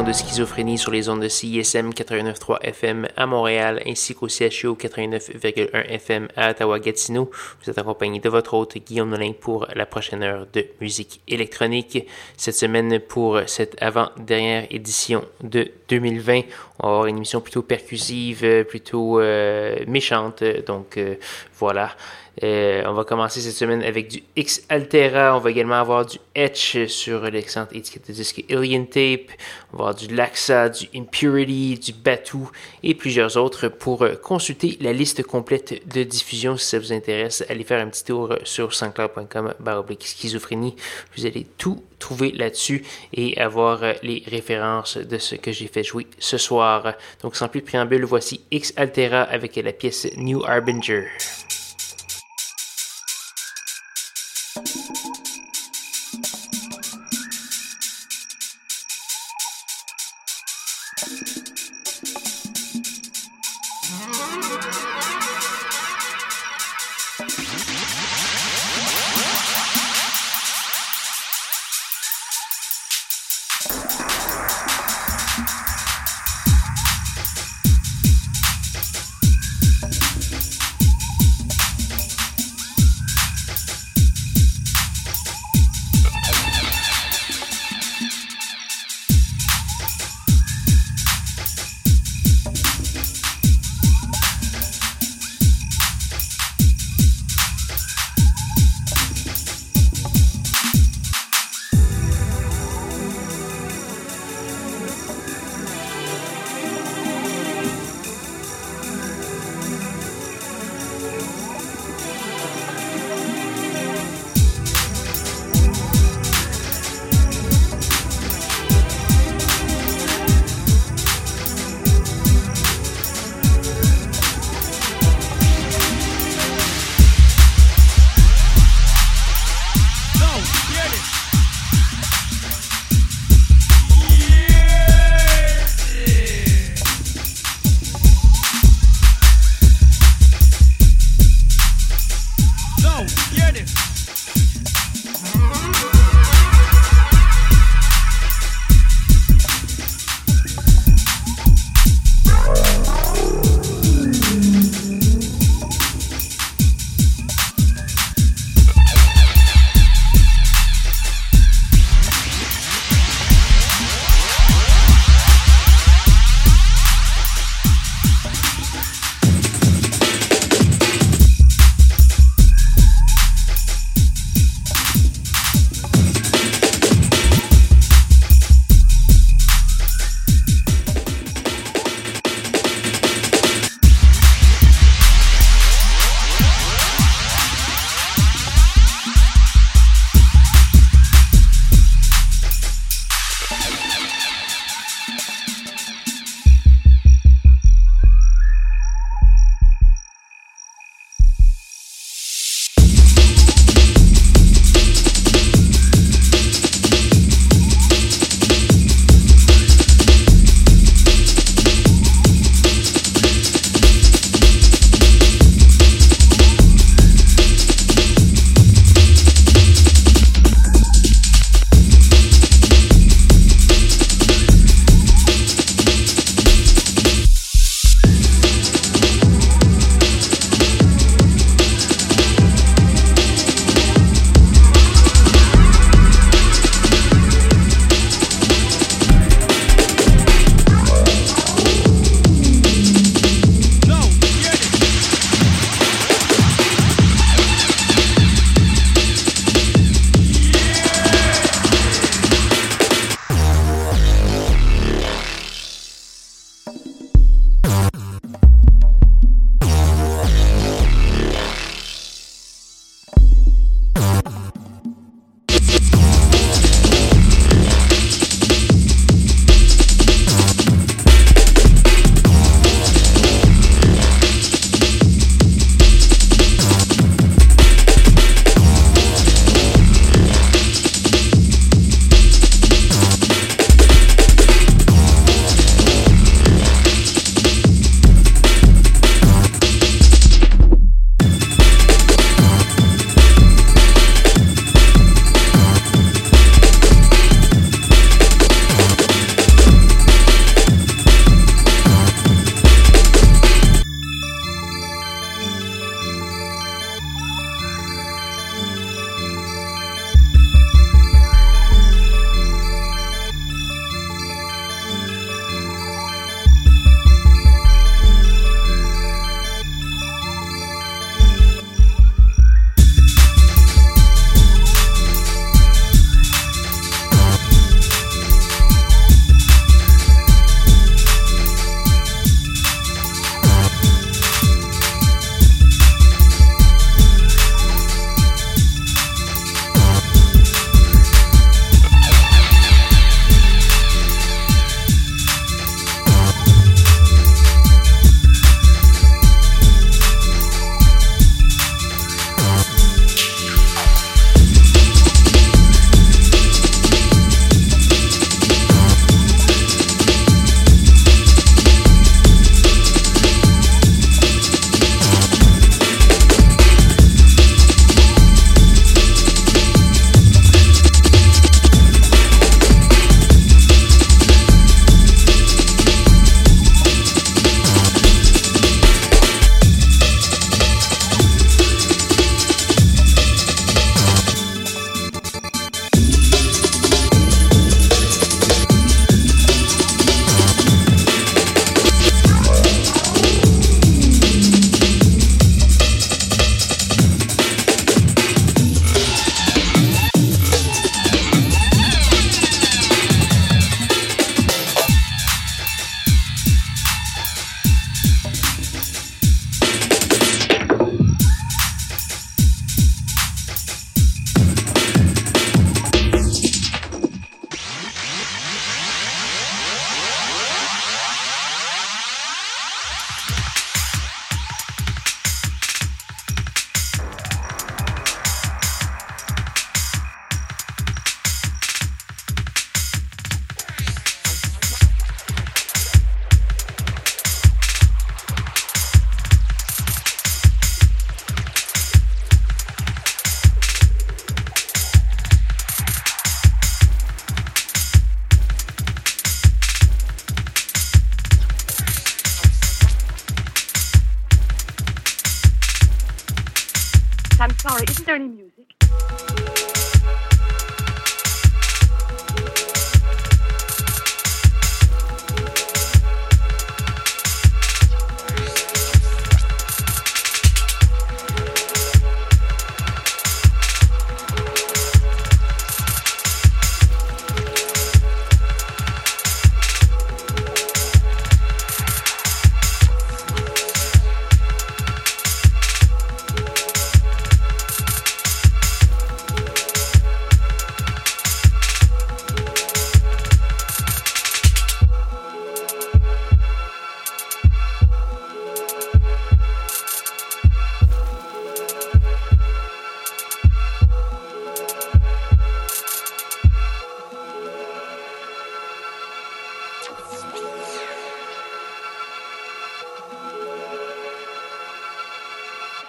De schizophrénie sur les ondes de CISM 89.3 FM à Montréal ainsi qu'au CHU 89.1 FM à Ottawa-Gatineau. Vous êtes accompagné de votre hôte Guillaume Nolin pour la prochaine heure de musique électronique. Cette semaine, pour cette avant-dernière édition de 2020, on va avoir une émission plutôt percussive, plutôt euh, méchante. Donc euh, voilà. Euh, on va commencer cette semaine avec du X Altera. On va également avoir du Etch sur l'excellente étiquette de disque Alien Tape. On va avoir du Laxa, du Impurity, du Batu et plusieurs autres. Pour euh, consulter la liste complète de diffusion, si ça vous intéresse, allez faire un petit tour sur sanscloud.com schizophrénie. Vous allez tout trouver là-dessus et avoir euh, les références de ce que j'ai fait jouer ce soir. Donc sans plus de préambule, voici X Altera avec la pièce New Harbinger.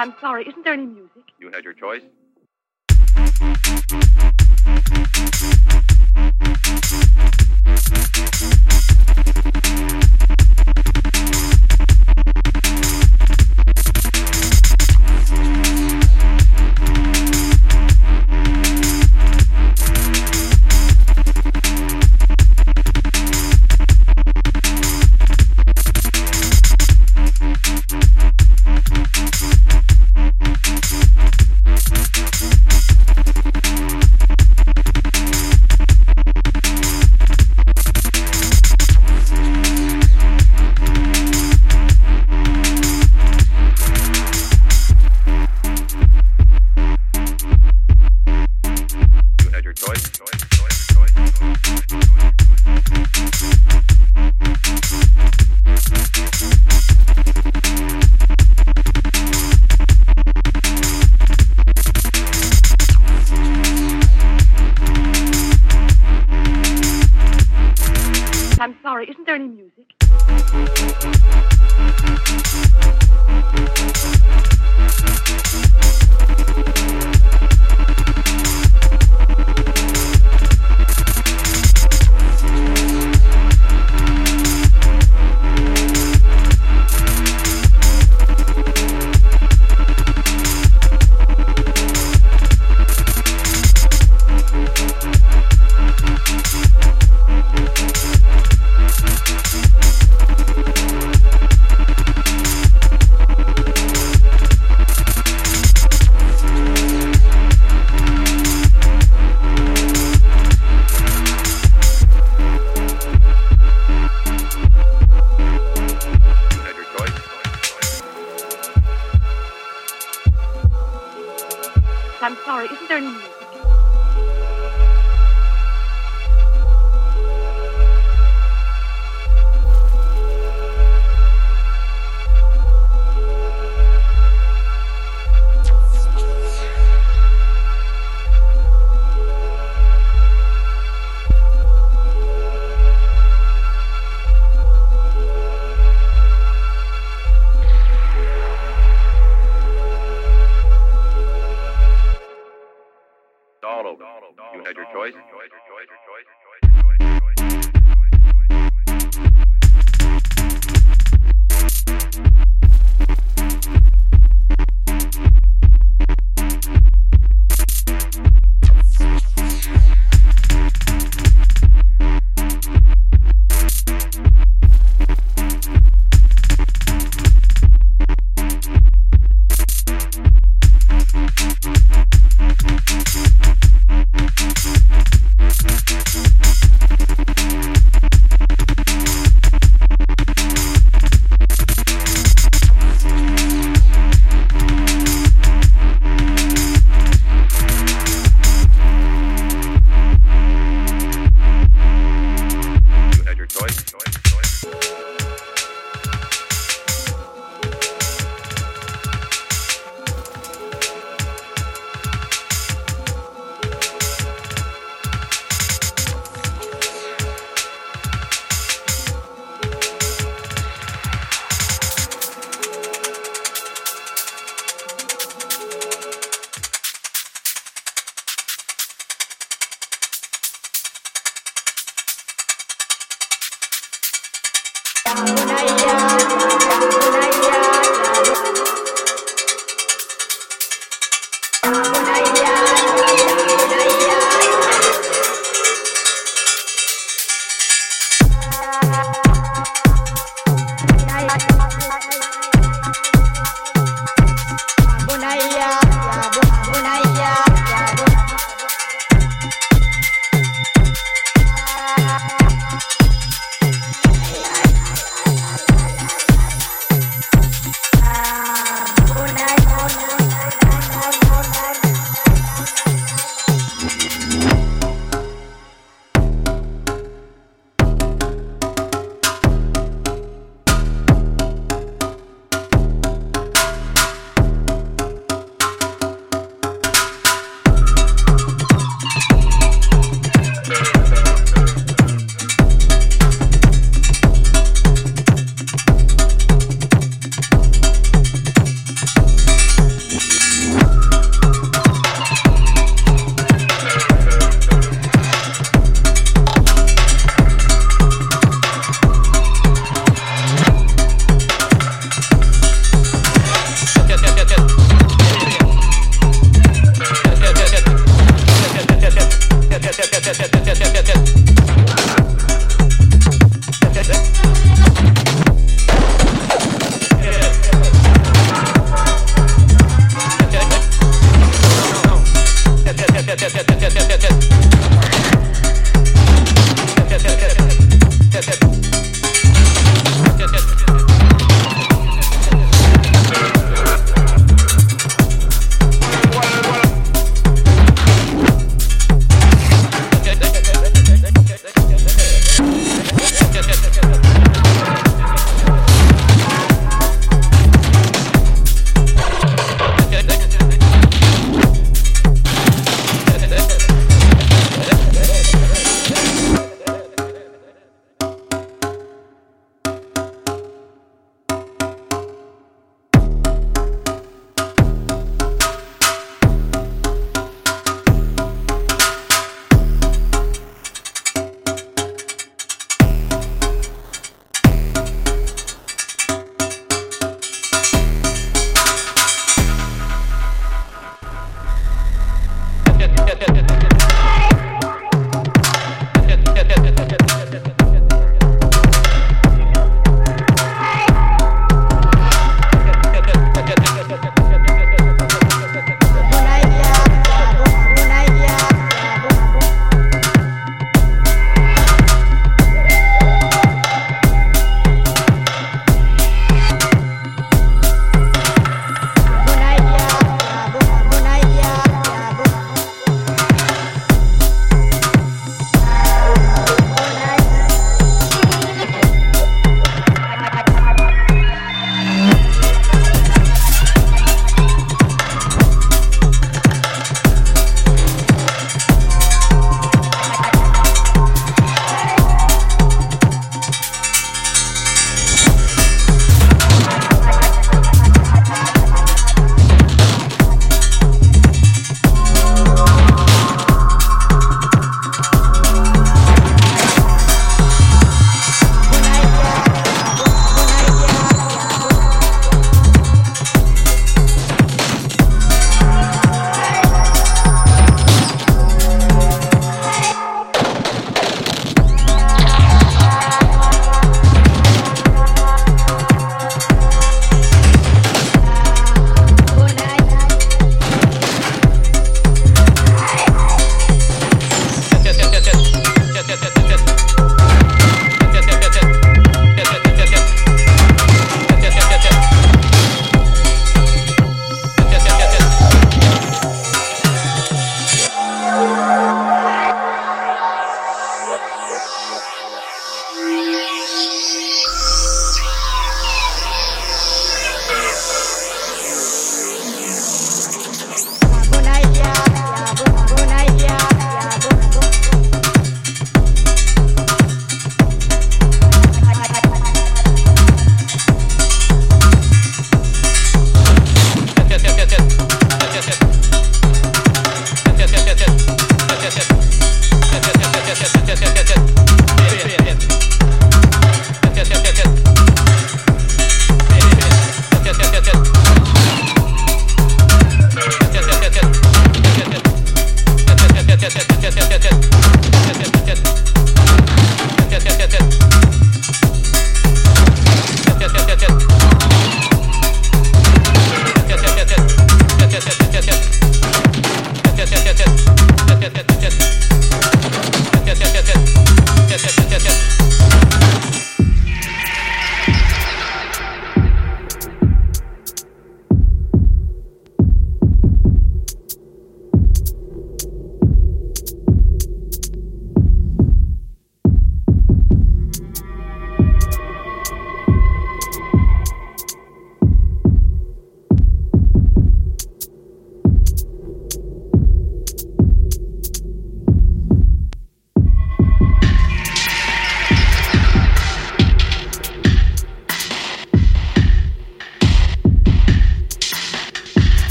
I'm sorry. Isn't there any music? You had your choice.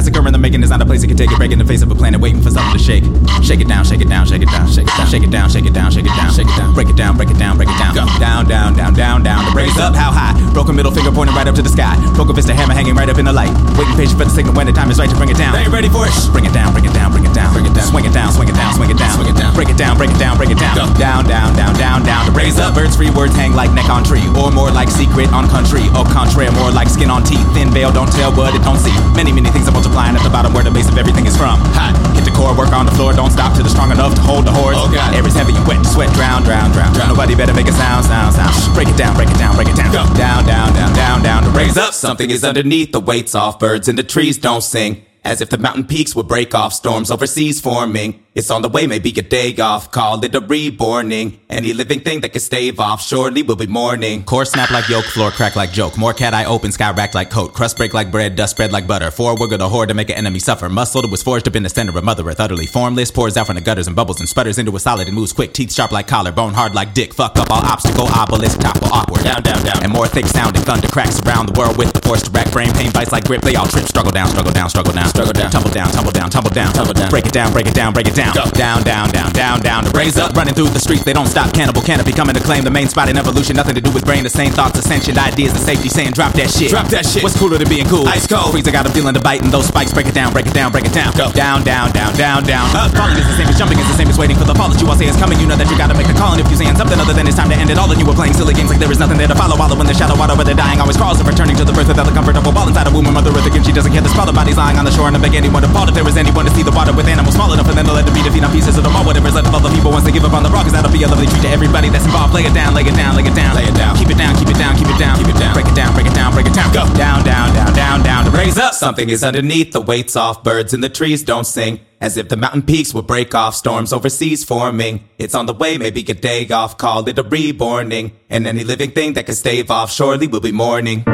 Massacre in the making is not a place that can take it. Break in the face of a planet, waiting for something to shake. Shake it down, shake it down, shake it down, shake it down, shake it down, shake it down, shake it down, shake it down. Break it down, break it down, break it down. Go down, down, down, down, down. The raise up, how high? Broken middle finger pointing right up to the sky. Broken fist, a hammer hanging right up in the light. Waiting patient for the signal when the time is right to bring it down. They ain't ready for it. Bring it down, bring it down, bring it down, bring it down. Swing it down, swing it down, swing it down, swing it down. Break it down, break it down, break it down. Down, down, down, down, down. The raise up, birds free words hang like neck on tree, or more like secret on country. Au contraire, more like skin on teeth. Thin veil, don't tell what it don't see. Many, many things are multiplying at the bottom where the base of everything is from. Hot, hit the core, work on the floor, don't stop till it's strong enough to hold the horse. Oh God, air is heavy and wet, sweat, drown, drown, drown. drown. Nobody better make a sound, sound, sound. Break it down, break it down, break it down. Down, down, down, down, down. To raise up, something is underneath. The weight's off. Birds in the trees don't sing. As if the mountain peaks would break off, storms overseas forming. It's on the way, maybe a day off. Call it a reborning. Any living thing that can stave off, surely will be mourning. Core snap like yolk, floor crack like joke. More cat eye open, sky racked like coat. Crust break like bread, dust spread like butter. Four wiggle the horde to make an enemy suffer. Muscle that was forged up in the center of Mother Earth, utterly formless. Pours out from the gutters and bubbles and sputters into a solid and moves quick. Teeth sharp like collar, bone hard like dick. Fuck up all obstacle, obelisk, topple awkward. Down, down, down. And more thick sounding thunder cracks around the world with the force to rack. frame. pain bites like grip. They all trip, struggle down, struggle down, struggle down, struggle down, tumble down, tumble down, tumble down, tumble down. Break it down, break it down, break it down. Go down, down, down, down, down. To raise up, running through the streets, they don't stop. Cannibal canopy coming to claim the main spot in evolution. Nothing to do with brain, the same thoughts, ascension, ideas, and safety. Saying drop that shit, drop that shit. What's cooler than being cool? Ice cold. Freezer got a feeling to bite, and those spikes break it down, break it down, break it down. Go down, down, down, down, down. Up, falling is the same as jumping is the same as waiting for the fall that you all say is coming. You know that you gotta make the call, and if you saying something other than it's time to end it all, then you were playing silly games like there is nothing there to follow. Wallow in the shadow, water where the dying always crawls, and returning to the birth without the comfort of a ball inside a womb. Mother Earth again, she doesn't care. The sprawled bodies lying on the shore, and I beg anyone to fall if there is anyone to see the water with animals small enough for them to let it be to feed on pieces of the mall. Whatever's left of all the people once they give up on the rock, cause that'll be a lovely treat to everybody that's involved. Lay it down, lay it down, lay it down, lay it down. Keep it down, keep it down, keep it down, keep it down. Break it down, break it down, break it down. Go down, down, down, down, down. To raise up, something is underneath. The weight's off. Birds in the trees don't sing. As if the mountain peaks will break off, storms overseas forming. It's on the way, maybe a day off. Call it a reborning. And any living thing that can stave off, surely will be mourning.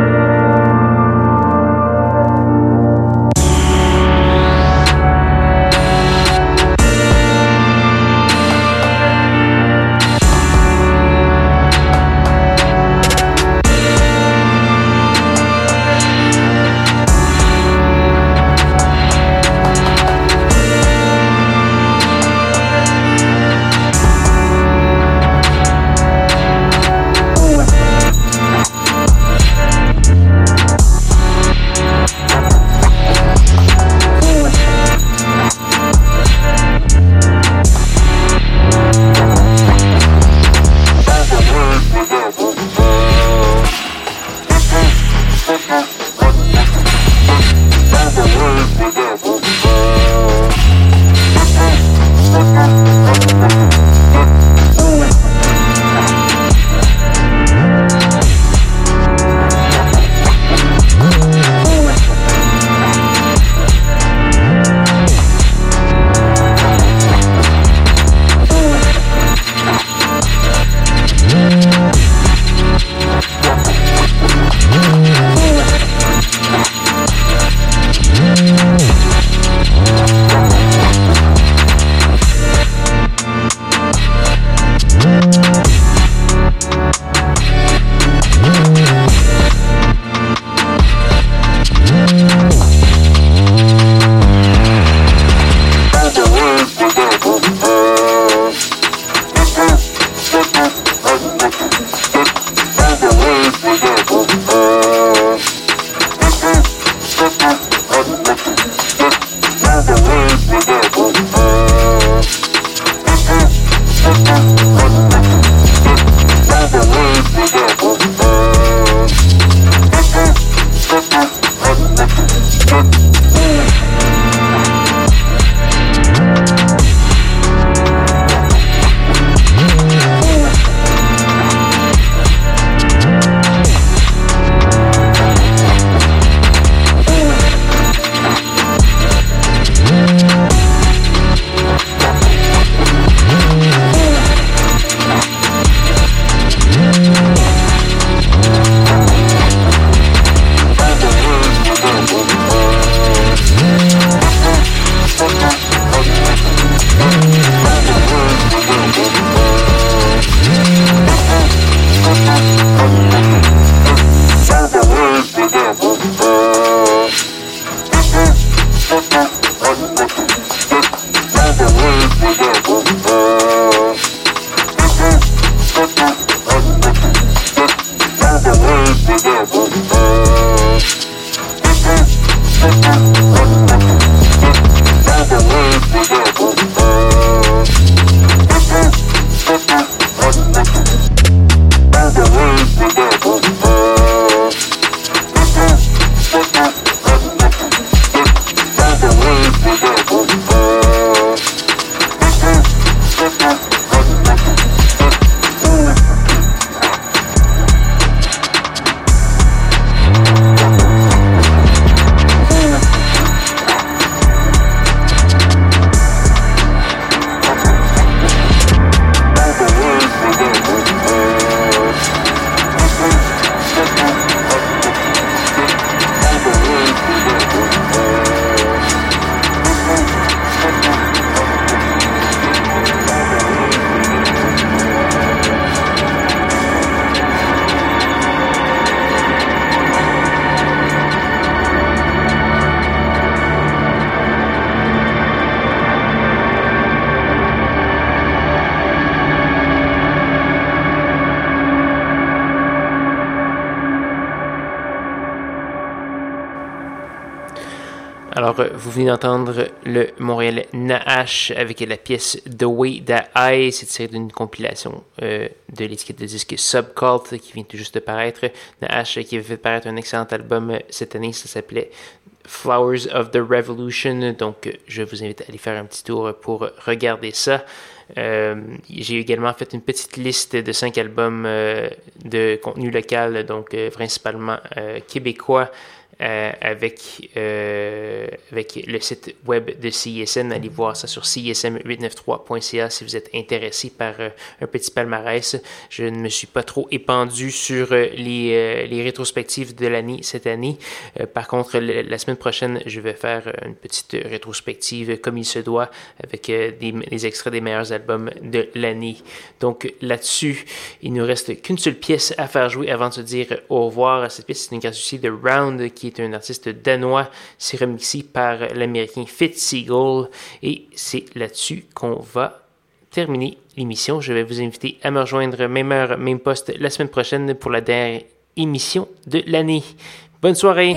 Venez d'entendre le Montréal Naash avec la pièce The Way That I. C'est tiré d'une compilation euh, de l'étiquette de disque Subcult qui vient tout juste de paraître. Naash qui avait fait paraître un excellent album euh, cette année, ça s'appelait Flowers of the Revolution. Donc, euh, je vous invite à aller faire un petit tour pour regarder ça. J'ai également fait une petite liste de cinq albums de contenu local, donc principalement québécois. Euh, avec, euh, avec le site web de CISM. Allez voir ça sur cism893.ca si vous êtes intéressé par euh, un petit palmarès. Je ne me suis pas trop épandu sur les, les rétrospectives de l'année cette année. Par contre, la semaine prochaine, je vais faire une petite rétrospective comme il se doit avec des, des extraits des meilleurs albums de l'année. Donc là-dessus, il nous reste qu'une seule pièce à faire jouer avant de se dire au revoir. Cette pièce, c'est une gratuité de Round, qui est un artiste danois. C'est remixé par l'américain Fitzsiegel. Et c'est là-dessus qu'on va terminer l'émission. Je vais vous inviter à me rejoindre même heure, même poste la semaine prochaine pour la dernière émission de l'année. Bonne soirée!